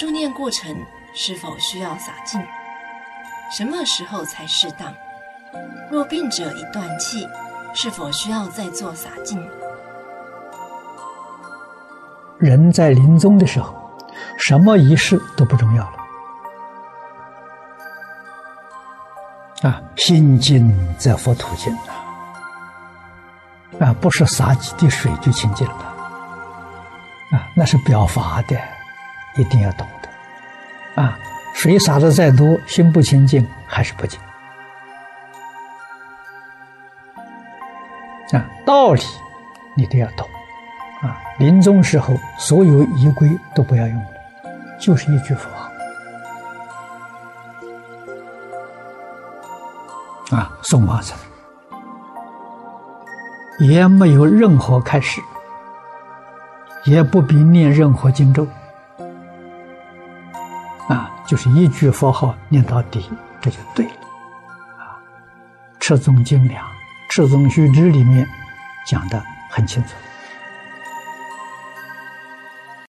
助念过程是否需要洒净？什么时候才适当？若病者已断气，是否需要再做洒净？人在临终的时候，什么仪式都不重要了。啊，心净则佛土净啊！啊，不是洒几滴水就清净了。啊，那是表法的，一定要懂得。啊，水洒的再多，心不清净还是不净。啊，道理你都要懂。啊，临终时候所有仪规都不要用，就是一句佛号。啊，送往生，也没有任何开始，也不必念任何经咒。就是一句佛号念到底，这就对了。啊，《持宗精良》《持宗须知》里面讲的很清楚。